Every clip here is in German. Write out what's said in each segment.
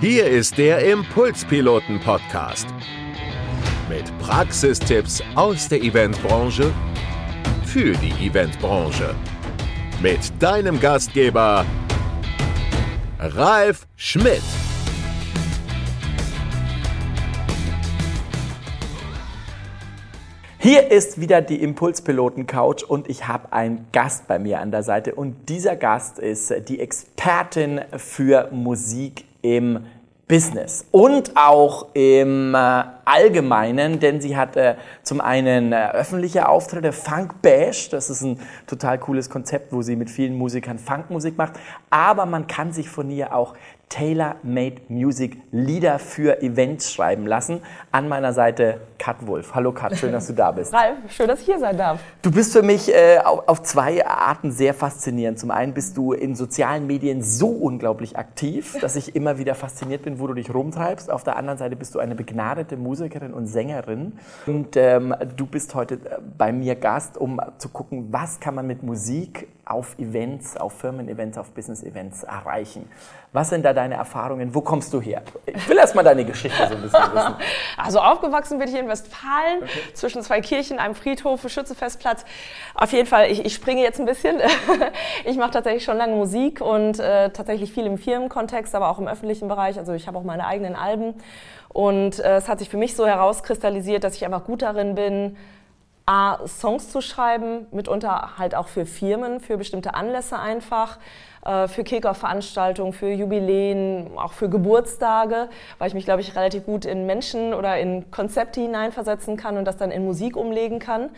Hier ist der Impulspiloten-Podcast. Mit Praxistipps aus der Eventbranche für die Eventbranche. Mit deinem Gastgeber Ralf Schmidt. Hier ist wieder die Impulspiloten Couch und ich habe einen Gast bei mir an der Seite und dieser Gast ist die Expertin für Musik im Business und auch im äh, Allgemeinen, denn sie hat äh, zum einen äh, öffentliche Auftritte, Funk Bash, das ist ein total cooles Konzept, wo sie mit vielen Musikern Funkmusik macht, aber man kann sich von ihr auch Tailor-Made Music Lieder für Events schreiben lassen. An meiner Seite Kat Wolf. Hallo Kat, schön, dass du da bist. Ralf, schön, dass ich hier sein darf. Du bist für mich äh, auf, auf, zwei Arten sehr faszinierend. Zum einen bist du in sozialen Medien so unglaublich aktiv, dass ich immer wieder fasziniert bin, wo du dich rumtreibst. Auf der anderen Seite bist du eine begnadete Musikerin und Sängerin. Und ähm, du bist heute äh, bei mir Gast, um zu gucken, was kann man mit Musik auf Events, auf Firmen-Events, auf Business-Events erreichen. Was sind da deine Erfahrungen? Wo kommst du her? Ich will erst mal deine Geschichte so ein bisschen wissen. Also aufgewachsen bin ich in Westfalen, okay. zwischen zwei Kirchen, einem Friedhof, Schützefestplatz. Auf jeden Fall, ich, ich springe jetzt ein bisschen. Ich mache tatsächlich schon lange Musik und äh, tatsächlich viel im Firmenkontext, aber auch im öffentlichen Bereich. Also ich habe auch meine eigenen Alben. Und äh, es hat sich für mich so herauskristallisiert, dass ich einfach gut darin bin, A, Songs zu schreiben, mitunter halt auch für Firmen, für bestimmte Anlässe einfach, äh, für Kicker-Veranstaltungen, für Jubiläen, auch für Geburtstage, weil ich mich, glaube ich, relativ gut in Menschen oder in Konzepte hineinversetzen kann und das dann in Musik umlegen kann.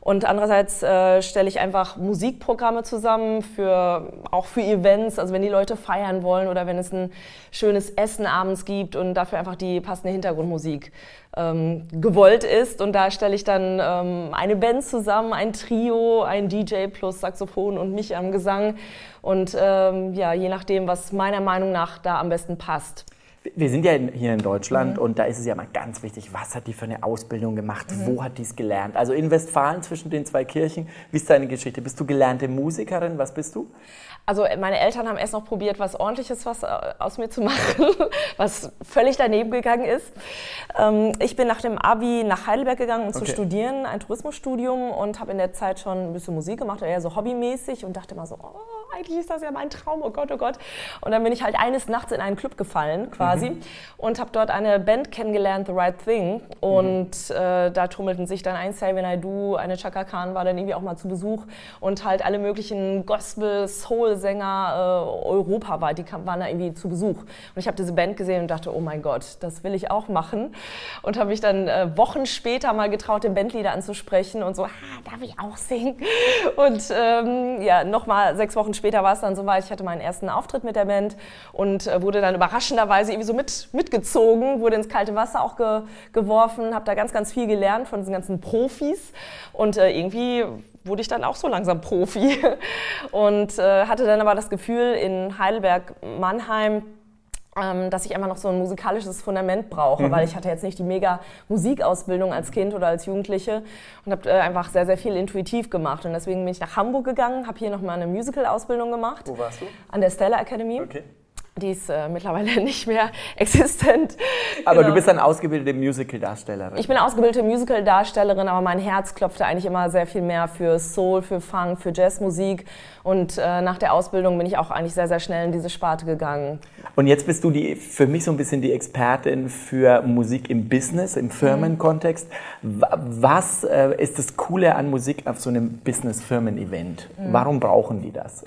Und andererseits äh, stelle ich einfach Musikprogramme zusammen für auch für Events, also wenn die Leute feiern wollen oder wenn es ein schönes Essen abends gibt und dafür einfach die passende Hintergrundmusik ähm, gewollt ist. Und da stelle ich dann ähm, eine Band zusammen, ein Trio, ein DJ plus Saxophon und mich am Gesang. Und ähm, ja, je nachdem, was meiner Meinung nach da am besten passt. Wir sind ja hier in Deutschland mhm. und da ist es ja mal ganz wichtig, was hat die für eine Ausbildung gemacht, mhm. wo hat die es gelernt? Also in Westfalen zwischen den zwei Kirchen, wie ist deine Geschichte? Bist du gelernte Musikerin? Was bist du? Also meine Eltern haben erst noch probiert, was ordentliches was äh, aus mir zu machen, was völlig daneben gegangen ist. Ähm, ich bin nach dem Abi nach Heidelberg gegangen, um okay. zu studieren, ein Tourismusstudium und habe in der Zeit schon ein bisschen Musik gemacht, eher so hobbymäßig und dachte immer so, oh, eigentlich ist das ja mein Traum, oh Gott, oh Gott. Und dann bin ich halt eines Nachts in einen Club gefallen quasi mhm. und habe dort eine Band kennengelernt, The Right Thing. Und mhm. äh, da tummelten sich dann ein Savin I Do, eine Chaka Khan war dann irgendwie auch mal zu Besuch und halt alle möglichen Gospel, Soul-Sänger äh, europaweit, die kam, waren da irgendwie zu Besuch. Und ich habe diese Band gesehen und dachte, oh mein Gott, das will ich auch machen. Und habe mich dann äh, Wochen später mal getraut, den Bandleader anzusprechen und so, ah, darf ich auch singen? Und ähm, ja, nochmal sechs Wochen später war es dann soweit, ich hatte meinen ersten Auftritt mit der Band und äh, wurde dann überraschenderweise irgendwie so mit, mitgezogen, wurde ins kalte Wasser auch ge, geworfen, habe da ganz, ganz viel gelernt von diesen ganzen Profis und äh, irgendwie wurde ich dann auch so langsam Profi und äh, hatte dann aber das Gefühl in Heidelberg, Mannheim, dass ich einfach noch so ein musikalisches Fundament brauche, mhm. weil ich hatte jetzt nicht die mega Musikausbildung als Kind oder als Jugendliche und habe äh, einfach sehr, sehr viel intuitiv gemacht. Und deswegen bin ich nach Hamburg gegangen, habe hier nochmal eine Musical-Ausbildung gemacht. Wo warst du? An der Stella Academy. Okay. Die ist äh, mittlerweile nicht mehr existent. Aber genau. du bist eine ausgebildete Musical-Darstellerin. Ich bin ausgebildete Musical-Darstellerin, aber mein Herz klopfte eigentlich immer sehr viel mehr für Soul, für Funk, für Jazzmusik. Und äh, nach der Ausbildung bin ich auch eigentlich sehr, sehr schnell in diese Sparte gegangen. Und jetzt bist du die, für mich so ein bisschen die Expertin für Musik im Business, im Firmenkontext. Was äh, ist das Coole an Musik auf so einem Business-Firmen-Event? Mhm. Warum brauchen die das?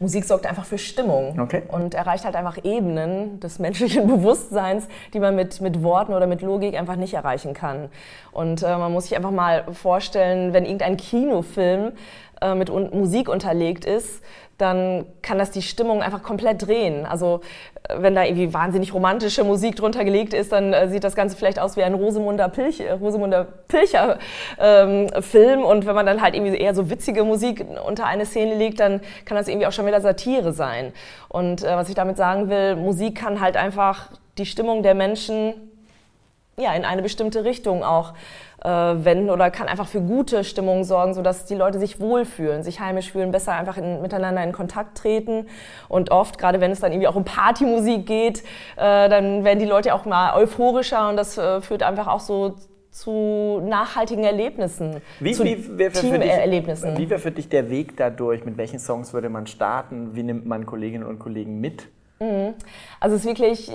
Musik sorgt einfach für Stimmung okay. und erreicht halt einfach Ebenen des menschlichen Bewusstseins, die man mit, mit Worten oder mit Logik einfach nicht erreichen kann. Und äh, man muss sich einfach mal vorstellen, wenn irgendein Kinofilm äh, mit Musik unterlegt ist, dann kann das die Stimmung einfach komplett drehen. Also äh, wenn da irgendwie wahnsinnig romantische Musik drunter gelegt ist, dann äh, sieht das Ganze vielleicht aus wie ein Rosemunder, Pilch, äh, Rosemunder Pilcher ähm, Film. Und wenn man dann halt irgendwie eher so witzige Musik unter eine Szene legt, dann kann das irgendwie auch schon wieder Satire sein. Und äh, was ich damit sagen will, Musik kann halt einfach die Stimmung der Menschen ja, in eine bestimmte Richtung auch äh, wenden oder kann einfach für gute Stimmung sorgen, sodass die Leute sich wohlfühlen, sich heimisch fühlen, besser einfach in, miteinander in Kontakt treten. Und oft, gerade wenn es dann irgendwie auch um Partymusik geht, äh, dann werden die Leute auch mal euphorischer und das äh, führt einfach auch so zu nachhaltigen Erlebnissen, wie, zu wie wäre für, wie wär für dich der Weg dadurch? Mit welchen Songs würde man starten? Wie nimmt man Kolleginnen und Kollegen mit? Mhm. Also es ist wirklich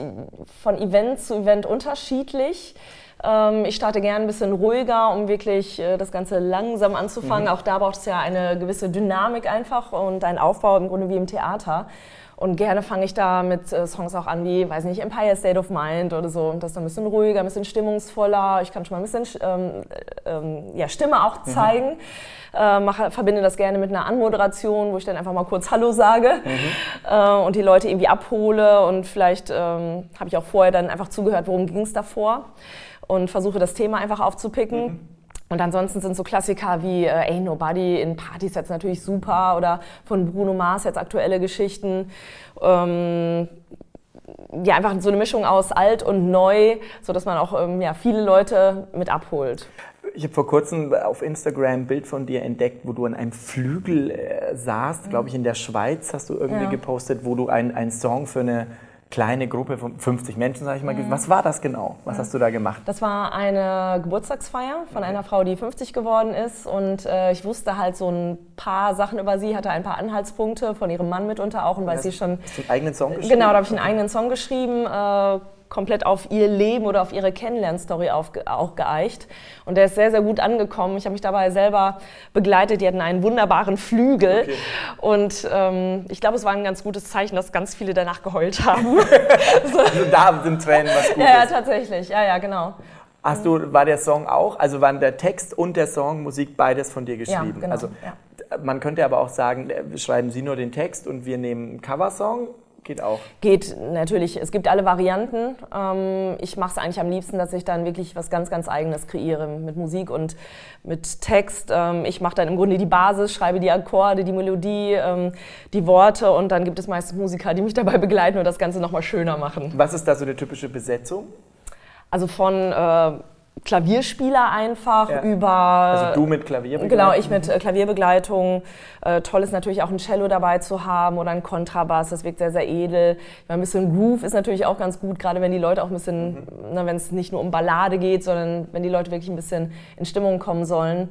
von Event zu Event unterschiedlich. Ähm, ich starte gerne ein bisschen ruhiger, um wirklich äh, das Ganze langsam anzufangen. Mhm. Auch da braucht es ja eine gewisse Dynamik einfach und einen Aufbau im Grunde wie im Theater. Und gerne fange ich da mit äh, Songs auch an, wie, weiß nicht, Empire State of Mind oder so. Und das ist dann ein bisschen ruhiger, ein bisschen stimmungsvoller. Ich kann schon mal ein bisschen ähm, ähm, ja, Stimme auch mhm. zeigen. Mhm. Äh, mache, verbinde das gerne mit einer Anmoderation, wo ich dann einfach mal kurz Hallo sage mhm. äh, und die Leute irgendwie abhole. Und vielleicht ähm, habe ich auch vorher dann einfach zugehört, worum ging es davor. Und versuche das Thema einfach aufzupicken. Mhm. Und ansonsten sind so Klassiker wie äh, Ain't Nobody in Partysets natürlich super oder von Bruno Mars jetzt aktuelle Geschichten. Ähm, ja, einfach so eine Mischung aus alt und neu, sodass man auch ähm, ja, viele Leute mit abholt. Ich habe vor kurzem auf Instagram ein Bild von dir entdeckt, wo du an einem Flügel äh, saßt, glaube ich, in der Schweiz hast du irgendwie ja. gepostet, wo du einen Song für eine kleine Gruppe von 50 Menschen, sage ich mal. Mhm. Was war das genau? Was mhm. hast du da gemacht? Das war eine Geburtstagsfeier von einer Frau, die 50 geworden ist. Und äh, ich wusste halt so ein paar Sachen über sie, hatte ein paar Anhaltspunkte von ihrem Mann mitunter auch. Und weil sie schon. Hast du einen eigenen Song geschrieben? Genau, da habe ich einen eigenen Song geschrieben. Äh, komplett auf ihr Leben oder auf ihre Kennenlernstory auch geeicht. Und der ist sehr, sehr gut angekommen. Ich habe mich dabei selber begleitet. Die hatten einen wunderbaren Flügel. Okay. Und ähm, ich glaube, es war ein ganz gutes Zeichen, dass ganz viele danach geheult haben. so. Also da sind Tränen was Gutes. Ja, ja, tatsächlich. Ja, ja, genau. Hast du, war der Song auch, also waren der Text und der Song, Musik beides von dir geschrieben? Ja, genau. Also, ja. Man könnte aber auch sagen, äh, schreiben Sie nur den Text und wir nehmen einen Coversong Geht auch. Geht natürlich. Es gibt alle Varianten. Ähm, ich mache es eigentlich am liebsten, dass ich dann wirklich was ganz, ganz Eigenes kreiere mit Musik und mit Text. Ähm, ich mache dann im Grunde die Basis, schreibe die Akkorde, die Melodie, ähm, die Worte und dann gibt es meistens Musiker, die mich dabei begleiten und das Ganze nochmal schöner machen. Was ist da so eine typische Besetzung? Also von äh, Klavierspieler einfach ja. über. Also du mit Klavierbegleitung? Genau, ich mit äh, Klavierbegleitung. Äh, toll ist natürlich auch ein Cello dabei zu haben oder ein Kontrabass, das wirkt sehr, sehr edel. Ein bisschen Groove ist natürlich auch ganz gut, gerade wenn die Leute auch ein bisschen, mhm. ne, wenn es nicht nur um Ballade geht, sondern wenn die Leute wirklich ein bisschen in Stimmung kommen sollen.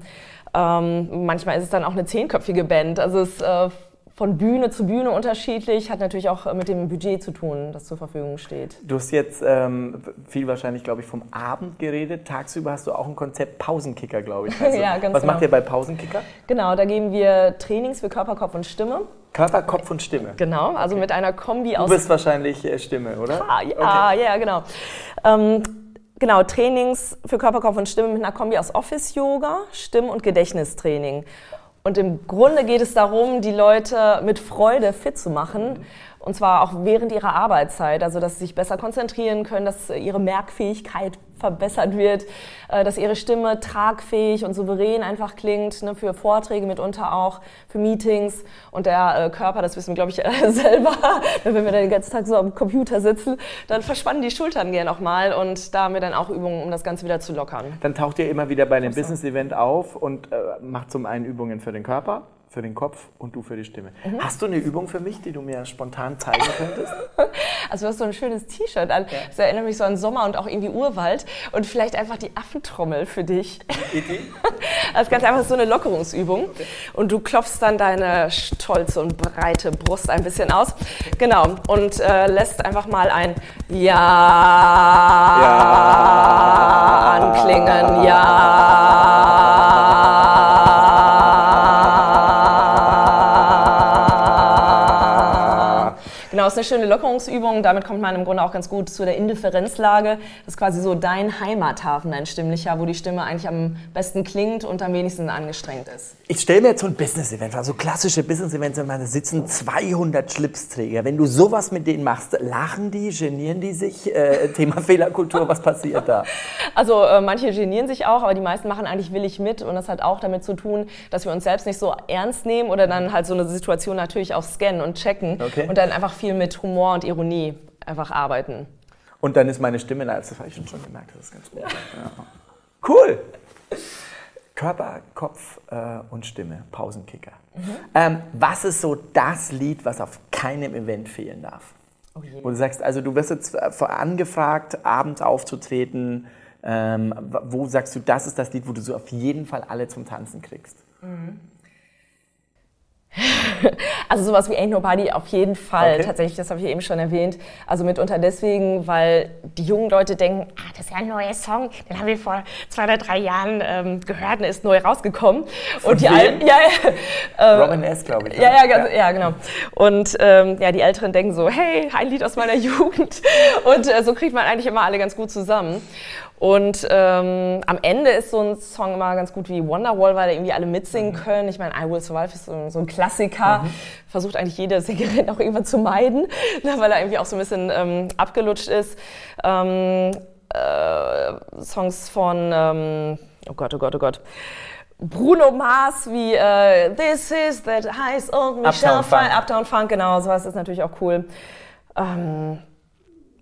Ähm, manchmal ist es dann auch eine zehnköpfige Band. Also es äh, von Bühne zu Bühne unterschiedlich, hat natürlich auch mit dem Budget zu tun, das zur Verfügung steht. Du hast jetzt ähm, viel wahrscheinlich, glaube ich, vom Abend geredet. Tagsüber hast du auch ein Konzept Pausenkicker, glaube ich. Also, ja, ganz Was genau. macht ihr bei Pausenkicker? Genau, da geben wir Trainings für Körper, Kopf und Stimme. Körper, Kopf und Stimme. Genau, also okay. mit einer Kombi aus. Du bist wahrscheinlich äh, Stimme, oder? Ah, ja, okay. ja, genau. Ähm, genau, Trainings für Körper, Kopf und Stimme mit einer Kombi aus Office-Yoga, Stimm- und Gedächtnistraining. Und im Grunde geht es darum, die Leute mit Freude fit zu machen. Und zwar auch während ihrer Arbeitszeit, also dass sie sich besser konzentrieren können, dass ihre Merkfähigkeit verbessert wird, äh, dass ihre Stimme tragfähig und souverän einfach klingt, ne, für Vorträge mitunter auch, für Meetings. Und der äh, Körper, das wissen wir, glaube ich, selber, wenn wir dann den ganzen Tag so am Computer sitzen, dann verspannen die Schultern gerne auch mal und da haben wir dann auch Übungen, um das Ganze wieder zu lockern. Dann taucht ihr immer wieder bei einem Business-Event auf und äh, macht zum einen Übungen für den Körper, für den Kopf und du für die Stimme. Mhm. Hast du eine Übung für mich, die du mir spontan zeigen könntest? Also du hast so ein schönes T-Shirt an. Ja. Das erinnert mich so an Sommer und auch irgendwie Urwald. Und vielleicht einfach die Affentrommel für dich. Idee? Das ist ganz einfach so eine Lockerungsübung. Okay. Und du klopfst dann deine stolze und breite Brust ein bisschen aus. Genau. Und äh, lässt einfach mal ein Ja, ja. anklingen. Ja. Genau, ist eine schöne Lockerungsübung. Damit kommt man im Grunde auch ganz gut zu der Indifferenzlage. Das ist quasi so dein Heimathafen, dein Stimmlicher, wo die Stimme eigentlich am besten klingt und am wenigsten angestrengt ist. Ich stelle mir jetzt so ein Business-Event vor, so klassische Business-Events, wenn man sitzen 200 Schlipsträger. Wenn du sowas mit denen machst, lachen die, genieren die sich? Äh, Thema Fehlerkultur, was passiert da? Also äh, manche genieren sich auch, aber die meisten machen eigentlich willig mit und das hat auch damit zu tun, dass wir uns selbst nicht so ernst nehmen oder dann halt so eine Situation natürlich auch scannen und checken okay. und dann einfach viel mit Humor und Ironie einfach arbeiten. Und dann ist meine Stimme, das habe ich schon gemerkt, das ist ganz gut. Ja. Cool. Körper, Kopf äh, und Stimme, Pausenkicker. Mhm. Ähm, was ist so das Lied, was auf keinem Event fehlen darf? Oh Wo du sagst, also du wirst jetzt äh, angefragt, abends aufzutreten. Ähm, wo sagst du, das ist das Lied, wo du so auf jeden Fall alle zum Tanzen kriegst? Mhm. Also sowas wie Ain't Nobody auf jeden Fall. Okay. Tatsächlich, das habe ich eben schon erwähnt. Also mitunter deswegen, weil die jungen Leute denken, ah, das ist ja ein neuer Song, den haben wir vor zwei oder drei Jahren ähm, gehört und ist neu rausgekommen. Von und die Alten, ja, ja, äh, Robin S, glaube ich. Ja, ja, ja, ja, genau. Und ähm, ja, die Älteren denken so, hey, ein Lied aus meiner Jugend. Und äh, so kriegt man eigentlich immer alle ganz gut zusammen. Und ähm, am Ende ist so ein Song immer ganz gut wie Wonderwall, weil da irgendwie alle mitsingen mhm. können. Ich meine, I Will Survive ist so, so ein Klassiker. Mhm. Versucht eigentlich jede Sängerin auch irgendwann zu meiden, ne, weil er irgendwie auch so ein bisschen ähm, abgelutscht ist. Ähm, äh, Songs von, ähm, oh Gott, oh Gott, oh Gott. Bruno Mars wie äh, This is that heißt old Michelle Uptown Funk. Uptown Funk, genau, sowas ist natürlich auch cool. Ähm,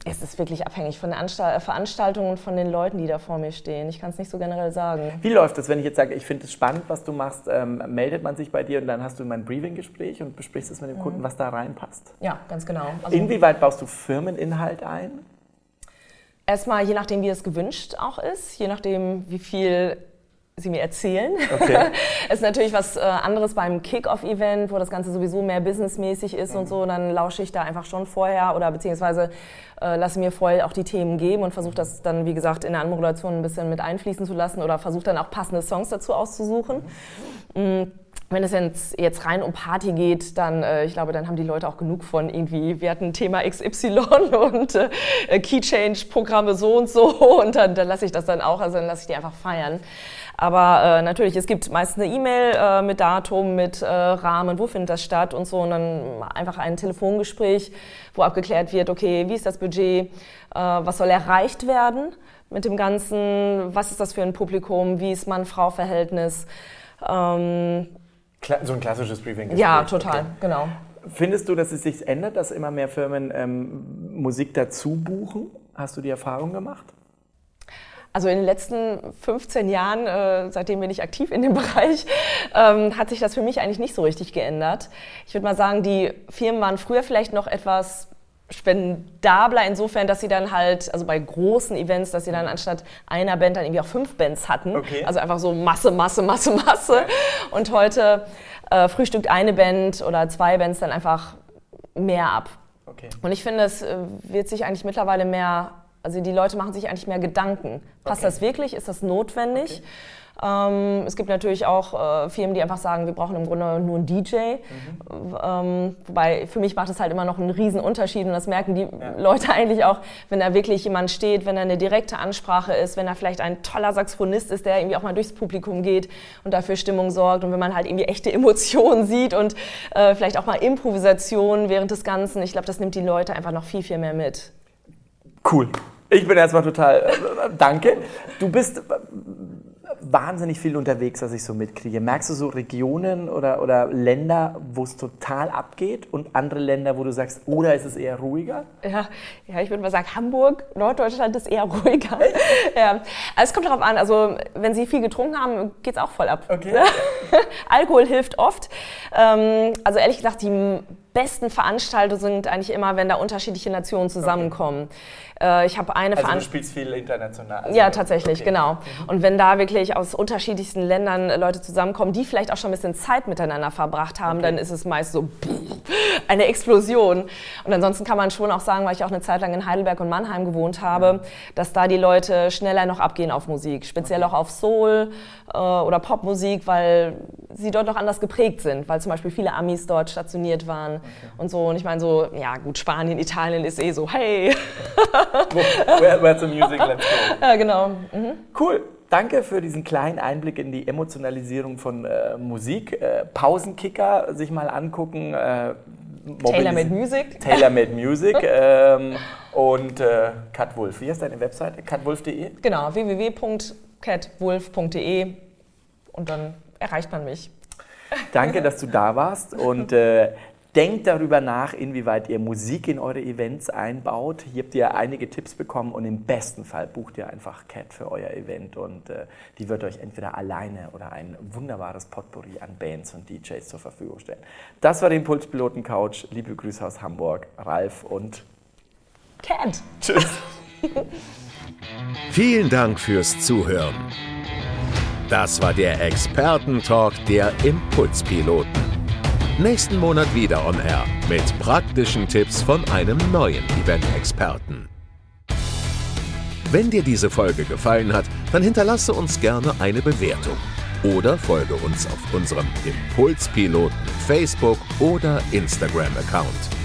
es ist wirklich abhängig von den Anstal Veranstaltungen und von den Leuten, die da vor mir stehen. Ich kann es nicht so generell sagen. Wie läuft das, wenn ich jetzt sage, ich finde es spannend, was du machst? Ähm, meldet man sich bei dir und dann hast du mein Briefing-Gespräch und besprichst es mit dem mhm. Kunden, was da reinpasst? Ja, ganz genau. Also Inwieweit baust du Firmeninhalt ein? Erstmal, je nachdem, wie es gewünscht auch ist, je nachdem, wie viel sie mir erzählen. Okay. es ist natürlich was äh, anderes beim Kick-Off-Event, wo das Ganze sowieso mehr businessmäßig ist mhm. und so. Dann lausche ich da einfach schon vorher oder beziehungsweise äh, lasse mir vorher auch die Themen geben und versuche das dann, wie gesagt, in der Anmoderation ein bisschen mit einfließen zu lassen oder versuche dann auch passende Songs dazu auszusuchen. Mhm. Wenn es jetzt, rein um Party geht, dann, äh, ich glaube, dann haben die Leute auch genug von irgendwie, wir hatten Thema XY und äh, Key Change Programme so und so und dann, dann lasse ich das dann auch, also dann lasse ich die einfach feiern. Aber äh, natürlich, es gibt meistens eine E-Mail äh, mit Datum, mit äh, Rahmen, wo findet das statt und so. Und dann einfach ein Telefongespräch, wo abgeklärt wird, okay, wie ist das Budget, äh, was soll erreicht werden mit dem Ganzen, was ist das für ein Publikum, wie ist Mann-Frau-Verhältnis. Ähm, so ein klassisches Briefing. Ja, total, okay. genau. Findest du, dass es sich ändert, dass immer mehr Firmen ähm, Musik dazu buchen? Hast du die Erfahrung gemacht? Also in den letzten 15 Jahren, äh, seitdem bin ich aktiv in dem Bereich, ähm, hat sich das für mich eigentlich nicht so richtig geändert. Ich würde mal sagen, die Firmen waren früher vielleicht noch etwas spendabler insofern, dass sie dann halt, also bei großen Events, dass sie dann anstatt einer Band dann irgendwie auch fünf Bands hatten. Okay. Also einfach so Masse, Masse, Masse, Masse. Und heute äh, frühstückt eine Band oder zwei Bands dann einfach mehr ab. Okay. Und ich finde, es äh, wird sich eigentlich mittlerweile mehr also die Leute machen sich eigentlich mehr Gedanken. Passt okay. das wirklich? Ist das notwendig? Okay. Ähm, es gibt natürlich auch äh, Firmen, die einfach sagen, wir brauchen im Grunde nur einen DJ. Mhm. Ähm, wobei für mich macht das halt immer noch einen riesen Unterschied und das merken die ja. Leute eigentlich auch, wenn da wirklich jemand steht, wenn da eine direkte Ansprache ist, wenn da vielleicht ein toller Saxophonist ist, der irgendwie auch mal durchs Publikum geht und dafür Stimmung sorgt und wenn man halt irgendwie echte Emotionen sieht und äh, vielleicht auch mal Improvisation während des Ganzen. Ich glaube, das nimmt die Leute einfach noch viel, viel mehr mit. Cool. Ich bin erstmal total, äh, danke. Du bist äh, wahnsinnig viel unterwegs, was ich so mitkriege. Merkst du so Regionen oder, oder Länder, wo es total abgeht und andere Länder, wo du sagst, oder ist es eher ruhiger? Ja, ja ich würde mal sagen, Hamburg, Norddeutschland ist eher ruhiger. ja. Also es kommt darauf an, also wenn Sie viel getrunken haben, geht es auch voll ab. Okay. Alkohol hilft oft. Ähm, also ehrlich gesagt, die besten Veranstaltungen sind eigentlich immer, wenn da unterschiedliche Nationen zusammenkommen. Okay. Äh, ich habe eine Also du spielst viel international. Also ja, tatsächlich, okay. genau. Mhm. Und wenn da wirklich aus unterschiedlichsten Ländern Leute zusammenkommen, die vielleicht auch schon ein bisschen Zeit miteinander verbracht haben, okay. dann ist es meist so eine Explosion. Und ansonsten kann man schon auch sagen, weil ich auch eine Zeit lang in Heidelberg und Mannheim gewohnt habe, ja. dass da die Leute schneller noch abgehen auf Musik, speziell auch auf Soul äh, oder Popmusik, weil sie dort noch anders geprägt sind, weil zum Beispiel viele Amis dort stationiert waren okay. und so. Und ich meine so, ja gut, Spanien, Italien ist eh so, hey. where, where's the music, let's go. Ja, genau. Mhm. Cool. Danke für diesen kleinen Einblick in die Emotionalisierung von äh, Musik. Äh, Pausenkicker sich mal angucken. Äh, Tailor-Made Music. Tailor-Made Music. ähm, und äh, Cat Wolf. Wie heißt deine Webseite? catwolf.de? Genau, www.catwolf.de und dann erreicht man mich. Danke, dass du da warst und äh, Denkt darüber nach, inwieweit ihr Musik in eure Events einbaut. Hier habt ihr einige Tipps bekommen und im besten Fall bucht ihr einfach Cat für euer Event und äh, die wird euch entweder alleine oder ein wunderbares Potpourri an Bands und DJs zur Verfügung stellen. Das war die Impulspiloten Couch. Liebe Grüße aus Hamburg, Ralf und Cat. Tschüss. Vielen Dank fürs Zuhören. Das war der Expertentalk der Impulspiloten. Nächsten Monat wieder on Air mit praktischen Tipps von einem neuen Event-Experten. Wenn dir diese Folge gefallen hat, dann hinterlasse uns gerne eine Bewertung oder folge uns auf unserem Impulspiloten Facebook oder Instagram-Account.